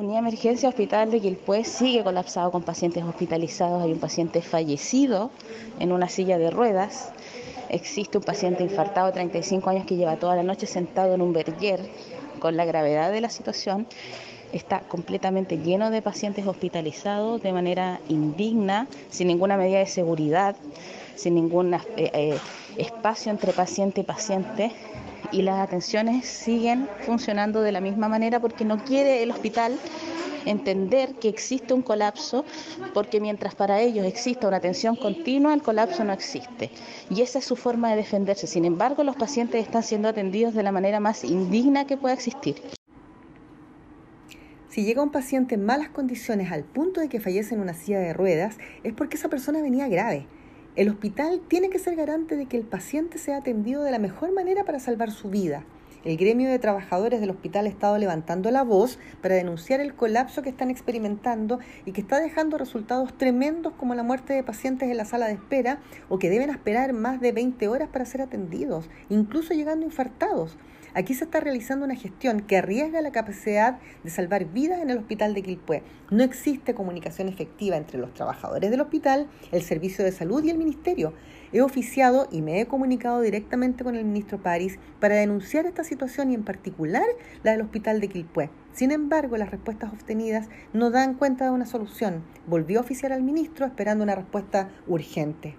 Unidad de Emergencia Hospital de Quilpué sigue colapsado con pacientes hospitalizados. Hay un paciente fallecido en una silla de ruedas. Existe un paciente infartado de 35 años que lleva toda la noche sentado en un berger con la gravedad de la situación. Está completamente lleno de pacientes hospitalizados de manera indigna, sin ninguna medida de seguridad, sin ningún eh, eh, espacio entre paciente y paciente y las atenciones siguen funcionando de la misma manera porque no quiere el hospital entender que existe un colapso, porque mientras para ellos exista una atención continua, el colapso no existe. Y esa es su forma de defenderse. Sin embargo, los pacientes están siendo atendidos de la manera más indigna que pueda existir. Si llega un paciente en malas condiciones al punto de que fallece en una silla de ruedas, es porque esa persona venía grave el hospital tiene que ser garante de que el paciente sea atendido de la mejor manera para salvar su vida. El gremio de trabajadores del hospital ha estado levantando la voz para denunciar el colapso que están experimentando y que está dejando resultados tremendos como la muerte de pacientes en la sala de espera o que deben esperar más de 20 horas para ser atendidos, incluso llegando infartados. Aquí se está realizando una gestión que arriesga la capacidad de salvar vidas en el hospital de Quilpué. No existe comunicación efectiva entre los trabajadores del hospital, el servicio de salud y el ministerio. He oficiado y me he comunicado directamente con el ministro París para denunciar esta situación y en particular la del hospital de Quilpué. Sin embargo, las respuestas obtenidas no dan cuenta de una solución. Volvió a oficiar al ministro esperando una respuesta urgente.